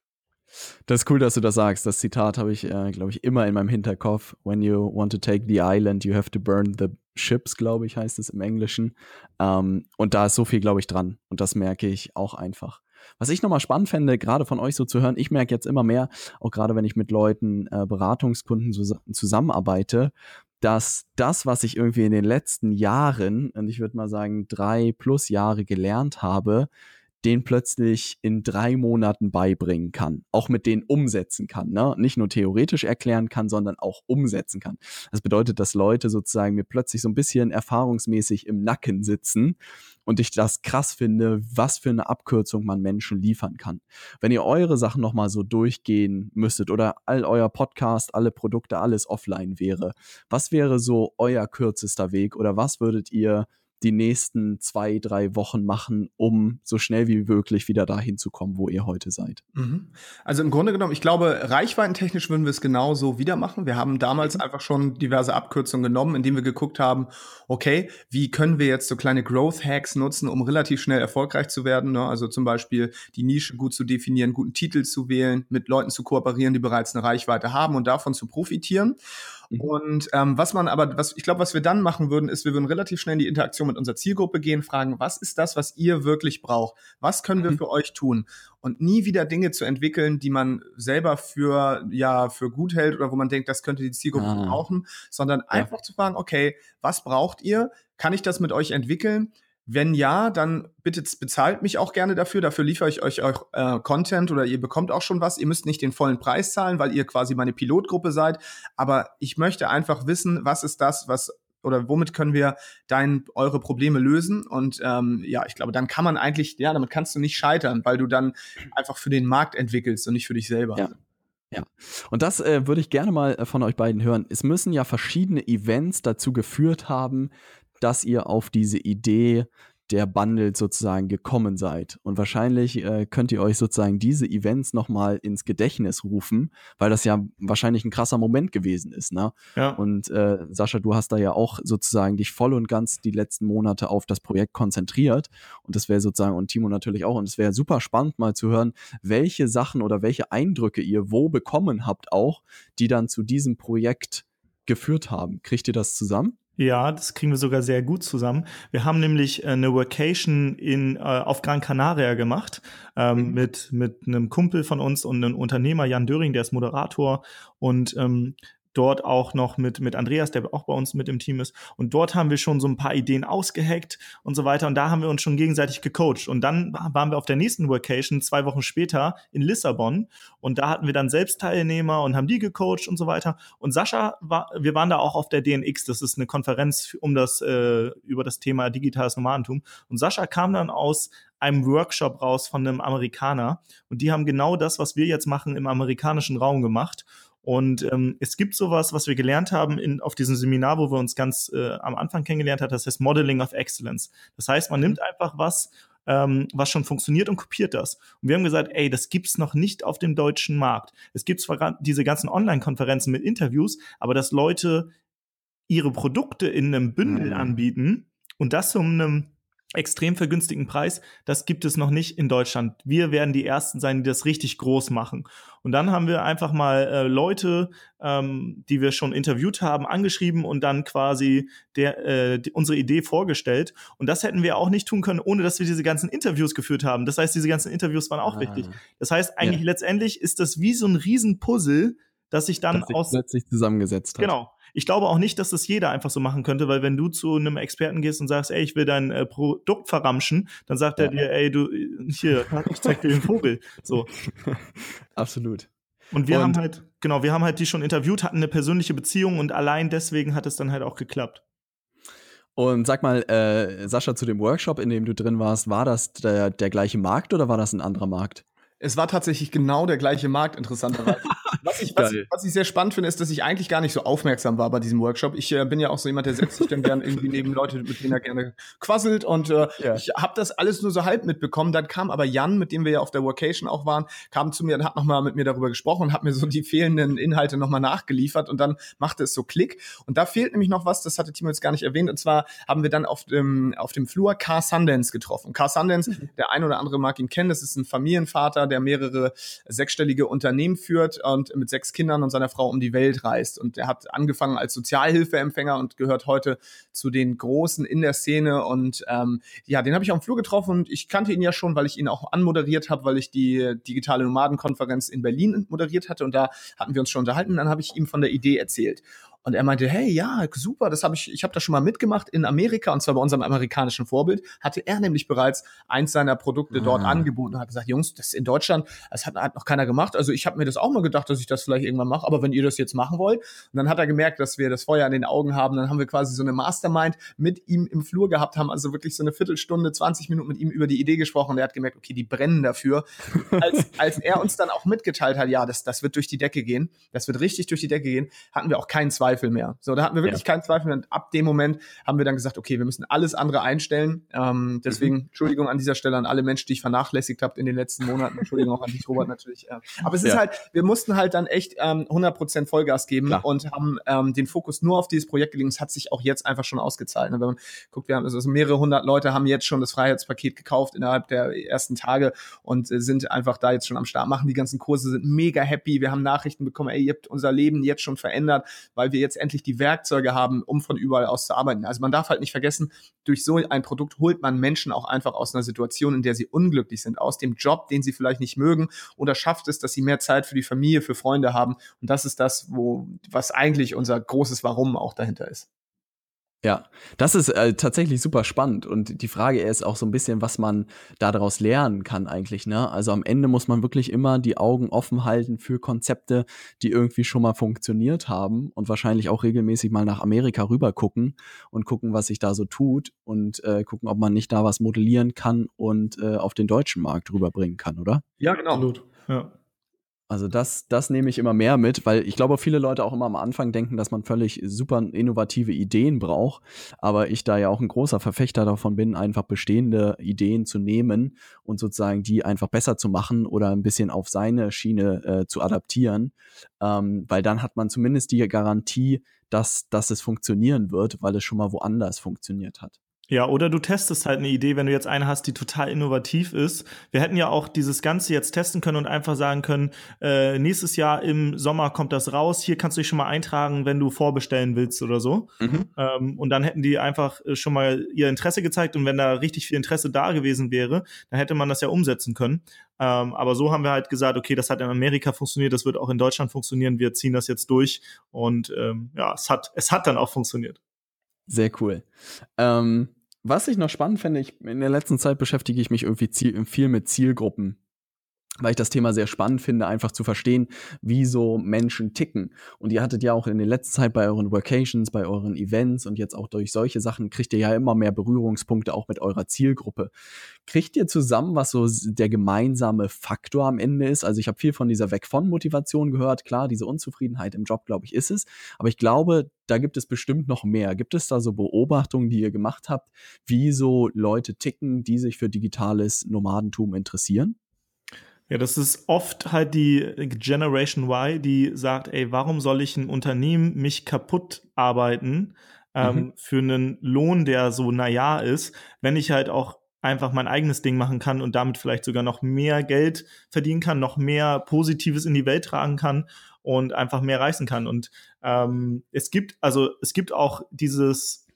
Das ist cool, dass du das sagst. Das Zitat habe ich, äh, glaube ich, immer in meinem Hinterkopf. When you want to take the island, you have to burn the ships, glaube ich, heißt es im Englischen. Ähm, und da ist so viel, glaube ich, dran. Und das merke ich auch einfach. Was ich nochmal spannend fände, gerade von euch so zu hören, ich merke jetzt immer mehr, auch gerade wenn ich mit Leuten, äh, Beratungskunden zus zusammenarbeite, dass das, was ich irgendwie in den letzten Jahren, und ich würde mal sagen drei plus Jahre gelernt habe, den plötzlich in drei Monaten beibringen kann, auch mit denen umsetzen kann, ne? nicht nur theoretisch erklären kann, sondern auch umsetzen kann. Das bedeutet, dass Leute sozusagen mir plötzlich so ein bisschen erfahrungsmäßig im Nacken sitzen und ich das krass finde, was für eine Abkürzung man Menschen liefern kann. Wenn ihr eure Sachen nochmal so durchgehen müsstet oder all euer Podcast, alle Produkte, alles offline wäre, was wäre so euer kürzester Weg oder was würdet ihr die nächsten zwei, drei Wochen machen, um so schnell wie möglich wieder dahin zu kommen, wo ihr heute seid? Mhm. Also im Grunde genommen, ich glaube, reichweitentechnisch würden wir es genauso wieder machen. Wir haben damals mhm. einfach schon diverse Abkürzungen genommen, indem wir geguckt haben, okay, wie können wir jetzt so kleine Growth Hacks nutzen, um relativ schnell erfolgreich zu werden? Ne? Also zum Beispiel die Nische gut zu definieren, guten Titel zu wählen, mit Leuten zu kooperieren, die bereits eine Reichweite haben und davon zu profitieren. Mhm. Und ähm, was man aber, was ich glaube, was wir dann machen würden, ist, wir würden relativ schnell in die Interaktion mit unserer Zielgruppe gehen, fragen, was ist das, was ihr wirklich braucht? Was können wir mhm. für euch tun? Und nie wieder Dinge zu entwickeln, die man selber für ja für gut hält oder wo man denkt, das könnte die Zielgruppe ah. brauchen, sondern ja. einfach zu fragen, okay, was braucht ihr? Kann ich das mit euch entwickeln? Wenn ja, dann bitte bezahlt mich auch gerne dafür. Dafür liefere ich euch auch äh, Content oder ihr bekommt auch schon was. Ihr müsst nicht den vollen Preis zahlen, weil ihr quasi meine Pilotgruppe seid. Aber ich möchte einfach wissen, was ist das, was oder womit können wir dein, eure Probleme lösen? Und ähm, ja, ich glaube, dann kann man eigentlich, ja, damit kannst du nicht scheitern, weil du dann einfach für den Markt entwickelst und nicht für dich selber. Ja. Ja, und das äh, würde ich gerne mal äh, von euch beiden hören. Es müssen ja verschiedene Events dazu geführt haben, dass ihr auf diese Idee der Bundle sozusagen gekommen seid. Und wahrscheinlich äh, könnt ihr euch sozusagen diese Events nochmal ins Gedächtnis rufen, weil das ja wahrscheinlich ein krasser Moment gewesen ist. Ne? Ja. Und äh, Sascha, du hast da ja auch sozusagen dich voll und ganz die letzten Monate auf das Projekt konzentriert. Und das wäre sozusagen, und Timo natürlich auch, und es wäre super spannend mal zu hören, welche Sachen oder welche Eindrücke ihr wo bekommen habt auch, die dann zu diesem Projekt geführt haben. Kriegt ihr das zusammen? Ja, das kriegen wir sogar sehr gut zusammen. Wir haben nämlich äh, eine Vacation in, äh, auf Gran Canaria gemacht ähm, mhm. mit, mit einem Kumpel von uns und einem Unternehmer, Jan Döring, der ist Moderator. Und ähm, dort auch noch mit, mit Andreas, der auch bei uns mit im Team ist. Und dort haben wir schon so ein paar Ideen ausgeheckt und so weiter. Und da haben wir uns schon gegenseitig gecoacht. Und dann waren wir auf der nächsten Vacation zwei Wochen später in Lissabon. Und da hatten wir dann selbst Teilnehmer und haben die gecoacht und so weiter. Und Sascha war, wir waren da auch auf der DNX. Das ist eine Konferenz um das, äh, über das Thema digitales Nomadentum. Und Sascha kam dann aus einem Workshop raus von einem Amerikaner. Und die haben genau das, was wir jetzt machen, im amerikanischen Raum gemacht. Und ähm, es gibt sowas, was wir gelernt haben in, auf diesem Seminar, wo wir uns ganz äh, am Anfang kennengelernt haben, das heißt Modeling of Excellence. Das heißt, man nimmt einfach was, ähm, was schon funktioniert und kopiert das. Und wir haben gesagt, ey, das gibt's noch nicht auf dem deutschen Markt. Es gibt zwar diese ganzen Online-Konferenzen mit Interviews, aber dass Leute ihre Produkte in einem Bündel mhm. anbieten und das um einem extrem vergünstigen Preis, das gibt es noch nicht in Deutschland. Wir werden die Ersten sein, die das richtig groß machen. Und dann haben wir einfach mal äh, Leute, ähm, die wir schon interviewt haben, angeschrieben und dann quasi der, äh, die, unsere Idee vorgestellt. Und das hätten wir auch nicht tun können, ohne dass wir diese ganzen Interviews geführt haben. Das heißt, diese ganzen Interviews waren auch ah. wichtig. Das heißt, eigentlich ja. letztendlich ist das wie so ein Riesenpuzzle, das sich dann das sich aus plötzlich zusammengesetzt hat. Genau. Ich glaube auch nicht, dass das jeder einfach so machen könnte, weil wenn du zu einem Experten gehst und sagst, ey, ich will dein äh, Produkt verramschen, dann sagt ja. er dir, ey, du, hier, ich zeig dir den Vogel. So. (laughs) Absolut. Und wir und haben halt, genau, wir haben halt die schon interviewt, hatten eine persönliche Beziehung und allein deswegen hat es dann halt auch geklappt. Und sag mal, äh, Sascha, zu dem Workshop, in dem du drin warst, war das der, der gleiche Markt oder war das ein anderer Markt? Es war tatsächlich genau der gleiche Markt, interessanterweise. (laughs) was, ich, (laughs) was, was, ich sehr spannend finde, ist, dass ich eigentlich gar nicht so aufmerksam war bei diesem Workshop. Ich äh, bin ja auch so jemand, der setzt sich dann gerne irgendwie neben Leute, mit denen er gerne quasselt. Und äh, ja. ich habe das alles nur so halb mitbekommen. Dann kam aber Jan, mit dem wir ja auf der Workation auch waren, kam zu mir und hat nochmal mit mir darüber gesprochen und hat mir so die fehlenden Inhalte nochmal nachgeliefert. Und dann machte es so Klick. Und da fehlt nämlich noch was, das hatte Timo jetzt gar nicht erwähnt. Und zwar haben wir dann auf dem, auf dem Flur Car Sundance getroffen. Car Sundance, mhm. der ein oder andere mag ihn kennen, das ist ein Familienvater, der mehrere sechsstellige Unternehmen führt und mit sechs Kindern und seiner Frau um die Welt reist. Und er hat angefangen als Sozialhilfeempfänger und gehört heute zu den Großen in der Szene. Und ähm, ja, den habe ich auf dem Flur getroffen und ich kannte ihn ja schon, weil ich ihn auch anmoderiert habe, weil ich die digitale Nomadenkonferenz in Berlin moderiert hatte. Und da hatten wir uns schon unterhalten. Dann habe ich ihm von der Idee erzählt. Und er meinte, hey, ja, super, das habe ich, ich habe das schon mal mitgemacht in Amerika und zwar bei unserem amerikanischen Vorbild, hatte er nämlich bereits eins seiner Produkte ah. dort angeboten und hat gesagt, Jungs, das ist in Deutschland, das hat, hat noch keiner gemacht. Also ich habe mir das auch mal gedacht, dass ich das vielleicht irgendwann mache, aber wenn ihr das jetzt machen wollt, und dann hat er gemerkt, dass wir das Feuer an den Augen haben, dann haben wir quasi so eine Mastermind mit ihm im Flur gehabt, haben also wirklich so eine Viertelstunde, 20 Minuten mit ihm über die Idee gesprochen und er hat gemerkt, okay, die brennen dafür. als, (laughs) als er uns dann auch mitgeteilt hat, ja, das, das wird durch die Decke gehen, das wird richtig durch die Decke gehen, hatten wir auch keinen Zweifel Zweifel mehr. So, da hatten wir wirklich ja. keinen Zweifel mehr. Und ab dem Moment haben wir dann gesagt, okay, wir müssen alles andere einstellen. Ähm, deswegen mhm. Entschuldigung an dieser Stelle an alle Menschen, die ich vernachlässigt habe in den letzten Monaten. Entschuldigung auch an dich, Robert, natürlich. Äh. Aber es ist ja. halt, wir mussten halt dann echt ähm, 100% Vollgas geben Klar. und haben ähm, den Fokus nur auf dieses Projekt gelegt. Es hat sich auch jetzt einfach schon ausgezahlt. Ne? Wenn man guckt, wir haben also mehrere hundert Leute haben jetzt schon das Freiheitspaket gekauft innerhalb der ersten Tage und äh, sind einfach da jetzt schon am Start, machen die ganzen Kurse, sind mega happy. Wir haben Nachrichten bekommen, ey, ihr habt unser Leben jetzt schon verändert, weil wir jetzt endlich die Werkzeuge haben, um von überall aus zu arbeiten. Also man darf halt nicht vergessen, durch so ein Produkt holt man Menschen auch einfach aus einer Situation, in der sie unglücklich sind, aus dem Job, den sie vielleicht nicht mögen, oder schafft es, dass sie mehr Zeit für die Familie, für Freunde haben. Und das ist das, wo, was eigentlich unser großes Warum auch dahinter ist. Ja, das ist äh, tatsächlich super spannend und die Frage ist auch so ein bisschen, was man daraus lernen kann eigentlich. Ne? Also am Ende muss man wirklich immer die Augen offen halten für Konzepte, die irgendwie schon mal funktioniert haben und wahrscheinlich auch regelmäßig mal nach Amerika rüber gucken und gucken, was sich da so tut und äh, gucken, ob man nicht da was modellieren kann und äh, auf den deutschen Markt rüberbringen kann, oder? Ja, genau. Absolut. Ja. Also das, das nehme ich immer mehr mit, weil ich glaube, viele Leute auch immer am Anfang denken, dass man völlig super innovative Ideen braucht. Aber ich da ja auch ein großer Verfechter davon bin, einfach bestehende Ideen zu nehmen und sozusagen die einfach besser zu machen oder ein bisschen auf seine Schiene äh, zu adaptieren. Ähm, weil dann hat man zumindest die Garantie, dass, dass es funktionieren wird, weil es schon mal woanders funktioniert hat. Ja, oder du testest halt eine Idee, wenn du jetzt eine hast, die total innovativ ist. Wir hätten ja auch dieses Ganze jetzt testen können und einfach sagen können, äh, nächstes Jahr im Sommer kommt das raus, hier kannst du dich schon mal eintragen, wenn du vorbestellen willst oder so. Mhm. Ähm, und dann hätten die einfach äh, schon mal ihr Interesse gezeigt und wenn da richtig viel Interesse da gewesen wäre, dann hätte man das ja umsetzen können. Ähm, aber so haben wir halt gesagt, okay, das hat in Amerika funktioniert, das wird auch in Deutschland funktionieren, wir ziehen das jetzt durch und ähm, ja, es hat, es hat dann auch funktioniert. Sehr cool. Ähm, was ich noch spannend finde, ich, in der letzten Zeit beschäftige ich mich irgendwie viel mit Zielgruppen weil ich das Thema sehr spannend finde, einfach zu verstehen, wie so Menschen ticken. Und ihr hattet ja auch in der letzten Zeit bei euren Workations, bei euren Events und jetzt auch durch solche Sachen kriegt ihr ja immer mehr Berührungspunkte auch mit eurer Zielgruppe. Kriegt ihr zusammen, was so der gemeinsame Faktor am Ende ist? Also ich habe viel von dieser Weg von Motivation gehört. Klar, diese Unzufriedenheit im Job, glaube ich, ist es. Aber ich glaube, da gibt es bestimmt noch mehr. Gibt es da so Beobachtungen, die ihr gemacht habt, wie so Leute ticken, die sich für digitales Nomadentum interessieren? Ja, das ist oft halt die Generation Y, die sagt, ey, warum soll ich ein Unternehmen mich kaputt arbeiten ähm, mhm. für einen Lohn, der so naja ist, wenn ich halt auch einfach mein eigenes Ding machen kann und damit vielleicht sogar noch mehr Geld verdienen kann, noch mehr Positives in die Welt tragen kann und einfach mehr reißen kann. Und ähm, es gibt, also es gibt auch dieses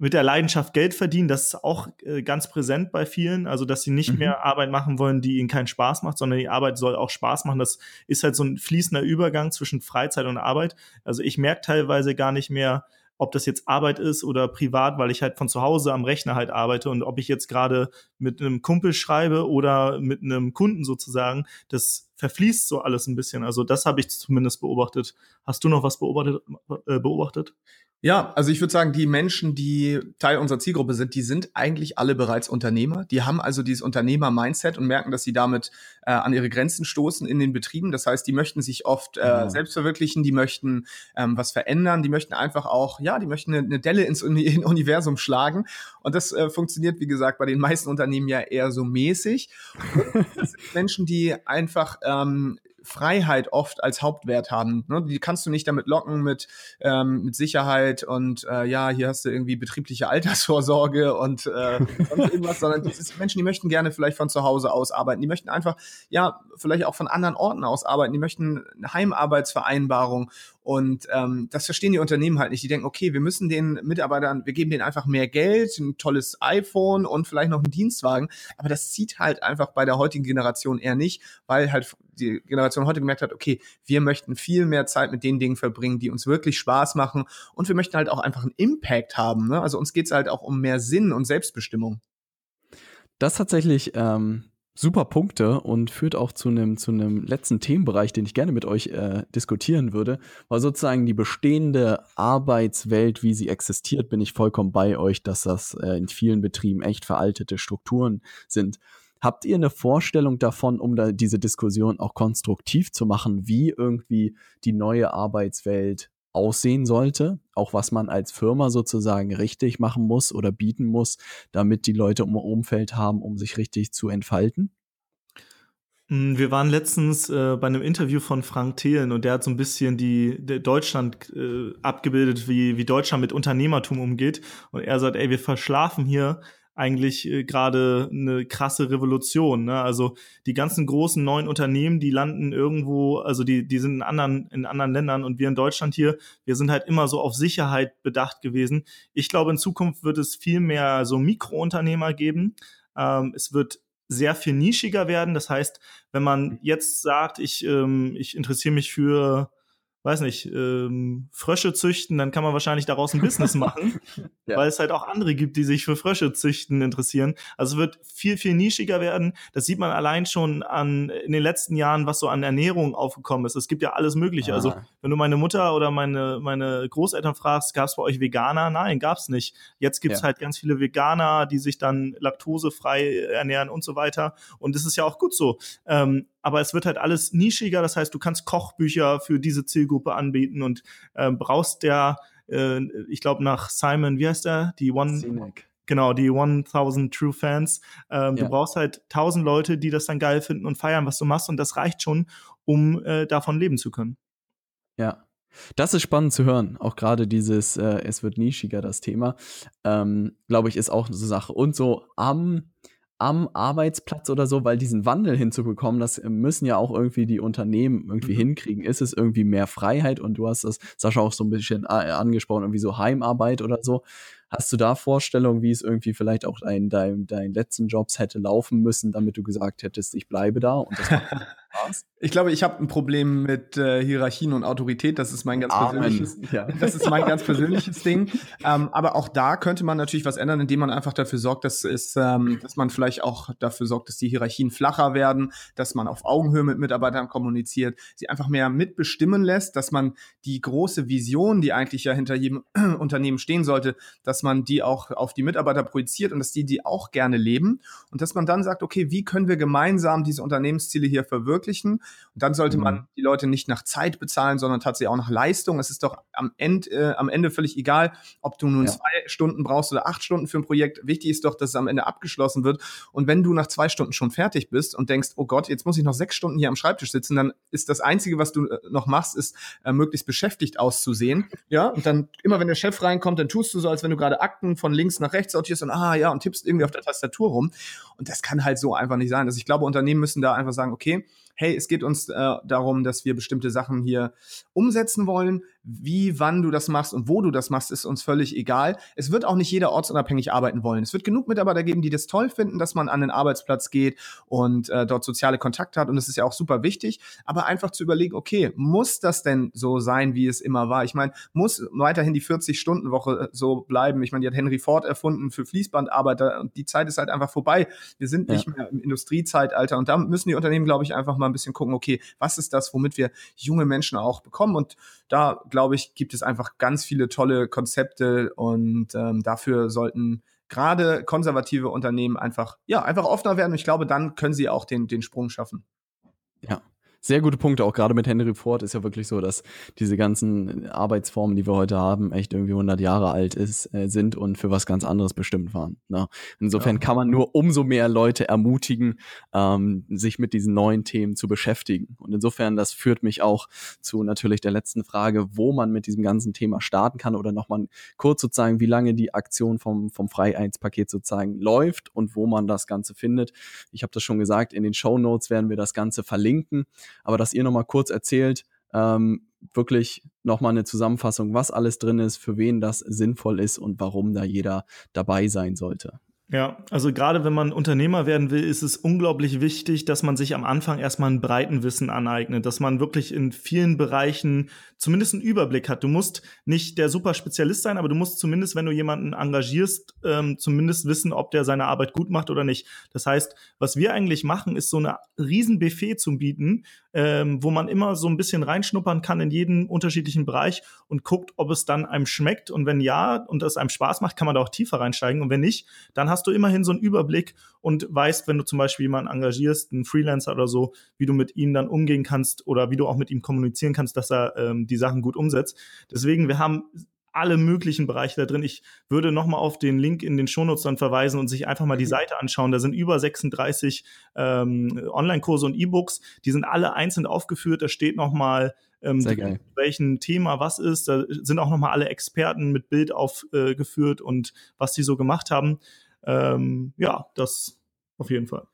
mit der Leidenschaft Geld verdienen, das ist auch äh, ganz präsent bei vielen. Also, dass sie nicht mhm. mehr Arbeit machen wollen, die ihnen keinen Spaß macht, sondern die Arbeit soll auch Spaß machen. Das ist halt so ein fließender Übergang zwischen Freizeit und Arbeit. Also, ich merke teilweise gar nicht mehr, ob das jetzt Arbeit ist oder privat, weil ich halt von zu Hause am Rechner halt arbeite und ob ich jetzt gerade mit einem Kumpel schreibe oder mit einem Kunden sozusagen, das verfließt so alles ein bisschen. Also das habe ich zumindest beobachtet. Hast du noch was beobachtet? Äh, beobachtet? Ja, also ich würde sagen, die Menschen, die Teil unserer Zielgruppe sind, die sind eigentlich alle bereits Unternehmer. Die haben also dieses Unternehmer-Mindset und merken, dass sie damit äh, an ihre Grenzen stoßen in den Betrieben. Das heißt, die möchten sich oft äh, ja. selbst verwirklichen, die möchten ähm, was verändern, die möchten einfach auch, ja, die möchten eine, eine Delle ins Uni Universum schlagen. Und das äh, funktioniert, wie gesagt, bei den meisten Unternehmen ja eher so mäßig. Das sind (laughs) Menschen, die einfach ähm, Freiheit oft als Hauptwert haben. Ne? Die kannst du nicht damit locken mit, ähm, mit Sicherheit und äh, ja, hier hast du irgendwie betriebliche Altersvorsorge und äh, (laughs) irgendwas, sondern diese Menschen, die möchten gerne vielleicht von zu Hause aus arbeiten. Die möchten einfach, ja, vielleicht auch von anderen Orten aus arbeiten. Die möchten eine Heimarbeitsvereinbarung und ähm, das verstehen die Unternehmen halt nicht. Die denken, okay, wir müssen den Mitarbeitern, wir geben denen einfach mehr Geld, ein tolles iPhone und vielleicht noch einen Dienstwagen. Aber das zieht halt einfach bei der heutigen Generation eher nicht, weil halt die Generation heute gemerkt hat, okay, wir möchten viel mehr Zeit mit den Dingen verbringen, die uns wirklich Spaß machen. Und wir möchten halt auch einfach einen Impact haben. Ne? Also uns geht es halt auch um mehr Sinn und Selbstbestimmung. Das tatsächlich ähm, super Punkte und führt auch zu einem zu einem letzten Themenbereich, den ich gerne mit euch äh, diskutieren würde, weil sozusagen die bestehende Arbeitswelt, wie sie existiert, bin ich vollkommen bei euch, dass das äh, in vielen Betrieben echt veraltete Strukturen sind. Habt ihr eine Vorstellung davon, um da diese Diskussion auch konstruktiv zu machen, wie irgendwie die neue Arbeitswelt aussehen sollte, auch was man als Firma sozusagen richtig machen muss oder bieten muss, damit die Leute im Umfeld haben, um sich richtig zu entfalten? Hm, wir waren letztens äh, bei einem Interview von Frank Thelen und der hat so ein bisschen die Deutschland äh, abgebildet, wie, wie Deutschland mit Unternehmertum umgeht. Und er sagt, ey, wir verschlafen hier eigentlich äh, gerade eine krasse Revolution. Ne? Also die ganzen großen neuen Unternehmen, die landen irgendwo, also die, die sind in anderen, in anderen Ländern und wir in Deutschland hier, wir sind halt immer so auf Sicherheit bedacht gewesen. Ich glaube, in Zukunft wird es viel mehr so Mikrounternehmer geben. Ähm, es wird sehr viel nischiger werden. Das heißt, wenn man jetzt sagt, ich, ähm, ich interessiere mich für weiß nicht, ähm, Frösche züchten, dann kann man wahrscheinlich daraus ein Business (laughs) machen, ja. weil es halt auch andere gibt, die sich für Frösche züchten interessieren. Also es wird viel, viel nischiger werden. Das sieht man allein schon an in den letzten Jahren, was so an Ernährung aufgekommen ist. Es gibt ja alles Mögliche. Also ah. Also wenn du meine Mutter oder meine, meine Großeltern fragst, gab es bei euch Veganer? Nein, gab es nicht. Jetzt gibt es ja. halt ganz viele Veganer, die sich dann laktosefrei ernähren und so weiter. Und das ist ja auch gut so. Ähm, aber es wird halt alles nischiger. Das heißt, du kannst Kochbücher für diese Zielgruppe anbieten und äh, brauchst der, äh, ich glaube nach Simon, wie heißt der? Die One. Sinek. Genau, die 1000 True Fans. Ähm, ja. Du brauchst halt 1000 Leute, die das dann geil finden und feiern, was du machst. Und das reicht schon, um äh, davon leben zu können. Ja, das ist spannend zu hören. Auch gerade dieses, äh, es wird nischiger, das Thema, ähm, glaube ich, ist auch so eine Sache. Und so am, am Arbeitsplatz oder so, weil diesen Wandel hinzubekommen, das müssen ja auch irgendwie die Unternehmen irgendwie mhm. hinkriegen. Ist es irgendwie mehr Freiheit? Und du hast das, Sascha, auch so ein bisschen angesprochen, irgendwie so Heimarbeit oder so. Hast du da Vorstellungen, wie es irgendwie vielleicht auch in deinen dein letzten Jobs hätte laufen müssen, damit du gesagt hättest, ich bleibe da und das macht (laughs) Spaß? Ich glaube, ich habe ein Problem mit äh, Hierarchien und Autorität. Das ist mein ganz Amen. persönliches, (laughs) ja. das ist mein ganz (laughs) persönliches Ding. Ähm, aber auch da könnte man natürlich was ändern, indem man einfach dafür sorgt, dass es, ähm, dass man vielleicht auch dafür sorgt, dass die Hierarchien flacher werden, dass man auf Augenhöhe mit Mitarbeitern kommuniziert, sie einfach mehr mitbestimmen lässt, dass man die große Vision, die eigentlich ja hinter jedem (clears throat) Unternehmen stehen sollte, dass man die auch auf die Mitarbeiter projiziert und dass die die auch gerne leben und dass man dann sagt, okay, wie können wir gemeinsam diese Unternehmensziele hier verwirklichen? Und dann sollte mhm. man die Leute nicht nach Zeit bezahlen, sondern tatsächlich auch nach Leistung. Es ist doch am Ende, äh, am Ende völlig egal, ob du nun ja. zwei Stunden brauchst oder acht Stunden für ein Projekt. Wichtig ist doch, dass es am Ende abgeschlossen wird. Und wenn du nach zwei Stunden schon fertig bist und denkst, oh Gott, jetzt muss ich noch sechs Stunden hier am Schreibtisch sitzen, dann ist das Einzige, was du äh, noch machst, ist äh, möglichst beschäftigt auszusehen. Ja, und dann immer, wenn der Chef reinkommt, dann tust du so, als wenn du gerade Akten von links nach rechts sortierst und ah ja, und tippst irgendwie auf der Tastatur rum. Und das kann halt so einfach nicht sein. Also ich glaube, Unternehmen müssen da einfach sagen, okay, hey, es geht uns äh, darum, dass wir bestimmte Sachen hier umsetzen wollen. Wie, wann du das machst und wo du das machst, ist uns völlig egal. Es wird auch nicht jeder ortsunabhängig arbeiten wollen. Es wird genug Mitarbeiter geben, die das toll finden, dass man an den Arbeitsplatz geht und äh, dort soziale Kontakte hat. Und das ist ja auch super wichtig. Aber einfach zu überlegen, okay, muss das denn so sein, wie es immer war? Ich meine, muss weiterhin die 40-Stunden-Woche äh, so bleiben? Ich meine, die hat Henry Ford erfunden für Fließbandarbeiter und die Zeit ist halt einfach vorbei. Wir sind ja. nicht mehr im Industriezeitalter und da müssen die Unternehmen, glaube ich, einfach mal ein bisschen gucken, okay, was ist das, womit wir junge Menschen auch bekommen? Und da, glaube ich, gibt es einfach ganz viele tolle Konzepte und ähm, dafür sollten gerade konservative Unternehmen einfach, ja, einfach offener werden. Ich glaube, dann können sie auch den, den Sprung schaffen. Ja, sehr gute Punkte, auch gerade mit Henry Ford ist ja wirklich so, dass diese ganzen Arbeitsformen, die wir heute haben, echt irgendwie 100 Jahre alt ist, äh, sind und für was ganz anderes bestimmt waren. Ne? Insofern ja. kann man nur umso mehr Leute ermutigen, ähm, sich mit diesen neuen Themen zu beschäftigen. Und insofern, das führt mich auch zu natürlich der letzten Frage, wo man mit diesem ganzen Thema starten kann oder nochmal kurz sozusagen, wie lange die Aktion vom, vom Freiheitspaket sozusagen läuft und wo man das Ganze findet. Ich habe das schon gesagt, in den Show Notes werden wir das Ganze verlinken. Aber dass ihr nochmal kurz erzählt, ähm, wirklich nochmal eine Zusammenfassung, was alles drin ist, für wen das sinnvoll ist und warum da jeder dabei sein sollte. Ja, also gerade wenn man Unternehmer werden will, ist es unglaublich wichtig, dass man sich am Anfang erstmal ein breiten Wissen aneignet, dass man wirklich in vielen Bereichen zumindest einen Überblick hat. Du musst nicht der super Spezialist sein, aber du musst zumindest, wenn du jemanden engagierst, ähm, zumindest wissen, ob der seine Arbeit gut macht oder nicht. Das heißt, was wir eigentlich machen, ist so eine riesen Buffet zu bieten, ähm, wo man immer so ein bisschen reinschnuppern kann in jeden unterschiedlichen Bereich und guckt, ob es dann einem schmeckt. Und wenn ja und es einem Spaß macht, kann man da auch tiefer reinsteigen. Und wenn nicht, dann hast du immerhin so einen Überblick und weißt, wenn du zum Beispiel jemanden engagierst, einen Freelancer oder so, wie du mit ihm dann umgehen kannst oder wie du auch mit ihm kommunizieren kannst, dass er ähm, die Sachen gut umsetzt. Deswegen, wir haben alle möglichen Bereiche da drin. Ich würde nochmal auf den Link in den Shownotes dann verweisen und sich einfach mal die mhm. Seite anschauen. Da sind über 36 ähm, Online-Kurse und E-Books. Die sind alle einzeln aufgeführt. Da steht nochmal, ähm, welchen Thema was ist. Da sind auch nochmal alle Experten mit Bild aufgeführt äh, und was die so gemacht haben. Ähm, ja, das auf jeden Fall.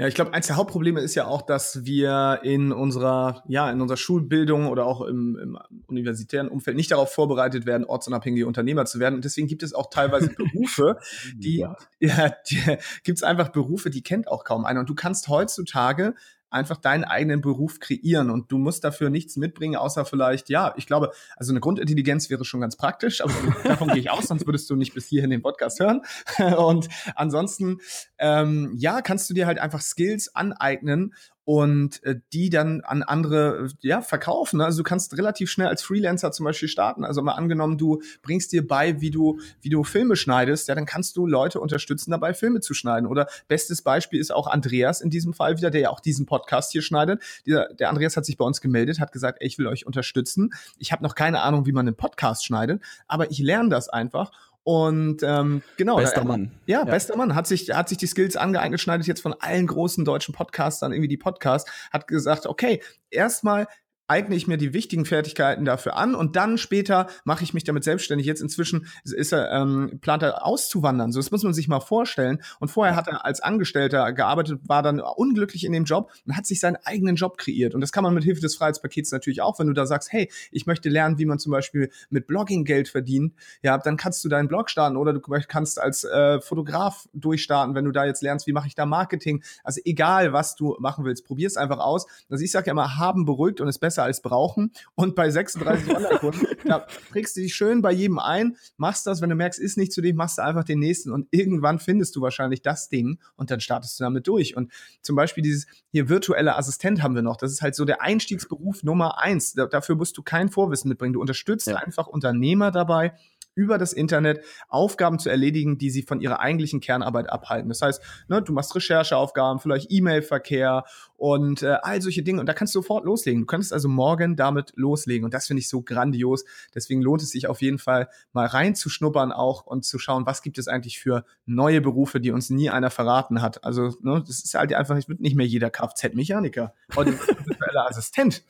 Ja, ich glaube, eins der Hauptprobleme ist ja auch, dass wir in unserer, ja, in unserer Schulbildung oder auch im, im universitären Umfeld nicht darauf vorbereitet werden, ortsunabhängige Unternehmer zu werden. Und deswegen gibt es auch teilweise (laughs) Berufe, die, ja, (laughs) ja die, gibt es einfach Berufe, die kennt auch kaum einer. Und du kannst heutzutage einfach deinen eigenen Beruf kreieren und du musst dafür nichts mitbringen, außer vielleicht, ja, ich glaube, also eine Grundintelligenz wäre schon ganz praktisch, aber (laughs) davon gehe ich aus, sonst würdest du nicht bis hierhin den Podcast hören. (laughs) Und ansonsten, ähm, ja, kannst du dir halt einfach Skills aneignen und äh, die dann an andere ja, verkaufen. Also du kannst relativ schnell als Freelancer zum Beispiel starten. Also mal angenommen, du bringst dir bei, wie du, wie du Filme schneidest, ja, dann kannst du Leute unterstützen dabei, Filme zu schneiden. Oder bestes Beispiel ist auch Andreas in diesem Fall wieder, der ja auch diesen Podcast hier schneidet. Der, der Andreas hat sich bei uns gemeldet, hat gesagt, ey, ich will euch unterstützen. Ich habe noch keine Ahnung, wie man einen Podcast schneidet, aber ich lerne das einfach und ähm, genau. Bester Mann. Ja, ja, bester Mann. Hat sich, hat sich die Skills angeeignet, schneidet jetzt von allen großen deutschen Podcastern irgendwie die Podcasts, hat gesagt, okay, erstmal eigne ich mir die wichtigen Fertigkeiten dafür an und dann später mache ich mich damit selbstständig. Jetzt inzwischen ist er, ähm, plant er auszuwandern. So, das muss man sich mal vorstellen. Und vorher hat er als Angestellter gearbeitet, war dann unglücklich in dem Job und hat sich seinen eigenen Job kreiert. Und das kann man mit Hilfe des Freiheitspakets natürlich auch, wenn du da sagst, hey, ich möchte lernen, wie man zum Beispiel mit Blogging Geld verdient, ja, dann kannst du deinen Blog starten oder du kannst als äh, Fotograf durchstarten, wenn du da jetzt lernst, wie mache ich da Marketing. Also egal, was du machen willst, probier es einfach aus. Also ich sage ja immer, haben beruhigt und ist besser besser als brauchen. Und bei 36 (laughs) Online-Kunden, da prägst du dich schön bei jedem ein, machst das, wenn du merkst, ist nicht zu dem, machst du einfach den nächsten und irgendwann findest du wahrscheinlich das Ding und dann startest du damit durch. Und zum Beispiel dieses hier virtuelle Assistent haben wir noch. Das ist halt so der Einstiegsberuf Nummer eins. Da, dafür musst du kein Vorwissen mitbringen. Du unterstützt ja. einfach Unternehmer dabei, über das Internet Aufgaben zu erledigen, die sie von ihrer eigentlichen Kernarbeit abhalten. Das heißt, ne, du machst Rechercheaufgaben, vielleicht E-Mail-Verkehr und äh, all solche Dinge. Und da kannst du sofort loslegen. Du könntest also morgen damit loslegen. Und das finde ich so grandios. Deswegen lohnt es sich auf jeden Fall mal reinzuschnuppern auch und zu schauen, was gibt es eigentlich für neue Berufe, die uns nie einer verraten hat. Also, ne, das ist halt einfach, ich wird nicht mehr jeder Kfz-Mechaniker. Heute (laughs) virtueller Assistent.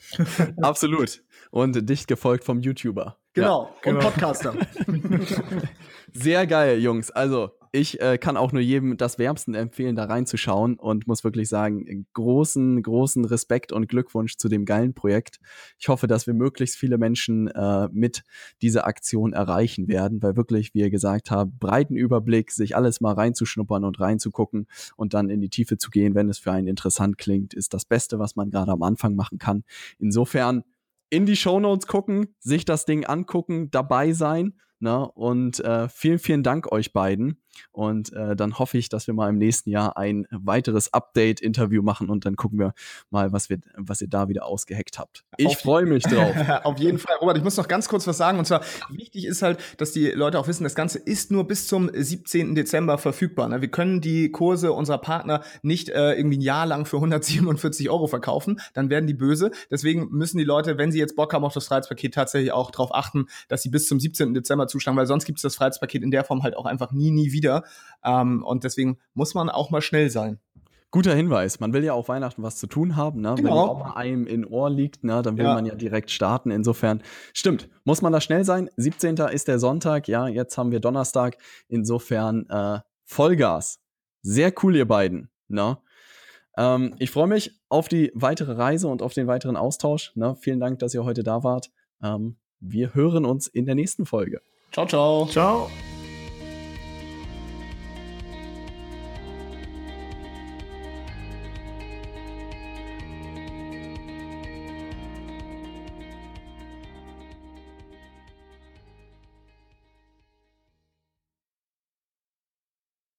Absolut. Und dicht gefolgt vom YouTuber. Genau, ja, genau. und Podcaster. (laughs) Sehr geil, Jungs. Also, ich äh, kann auch nur jedem das wärmsten empfehlen, da reinzuschauen und muss wirklich sagen, großen, großen Respekt und Glückwunsch zu dem geilen Projekt. Ich hoffe, dass wir möglichst viele Menschen äh, mit dieser Aktion erreichen werden, weil wirklich, wie ihr gesagt habt, breiten Überblick, sich alles mal reinzuschnuppern und reinzugucken und dann in die Tiefe zu gehen, wenn es für einen interessant klingt, ist das Beste, was man gerade am Anfang machen kann. Insofern in die Shownotes gucken, sich das Ding angucken, dabei sein. Ne? Und äh, vielen, vielen Dank euch beiden. Und äh, dann hoffe ich, dass wir mal im nächsten Jahr ein weiteres Update-Interview machen und dann gucken wir mal, was, wir, was ihr da wieder ausgeheckt habt. Ich freue mich drauf. (laughs) Auf jeden Fall. Robert, ich muss noch ganz kurz was sagen. Und zwar, wichtig ist halt, dass die Leute auch wissen, das Ganze ist nur bis zum 17. Dezember verfügbar. Ne? Wir können die Kurse unserer Partner nicht äh, irgendwie ein Jahr lang für 147 Euro verkaufen. Dann werden die böse. Deswegen müssen die Leute, wenn sie jetzt Bock haben auf das Freiheitspaket, tatsächlich auch darauf achten, dass sie bis zum 17. Dezember zuschlagen, weil sonst gibt es das Freiheitspaket in der Form halt auch einfach nie, nie wieder wieder. Ähm, und deswegen muss man auch mal schnell sein. Guter Hinweis. Man will ja auch Weihnachten was zu tun haben. Ne? Genau. Wenn auch einem in Ohr liegt, ne, dann will ja. man ja direkt starten. Insofern, stimmt, muss man da schnell sein. 17. ist der Sonntag. Ja, jetzt haben wir Donnerstag. Insofern äh, Vollgas. Sehr cool, ihr beiden. Ne? Ähm, ich freue mich auf die weitere Reise und auf den weiteren Austausch. Ne? Vielen Dank, dass ihr heute da wart. Ähm, wir hören uns in der nächsten Folge. Ciao, ciao. Ciao.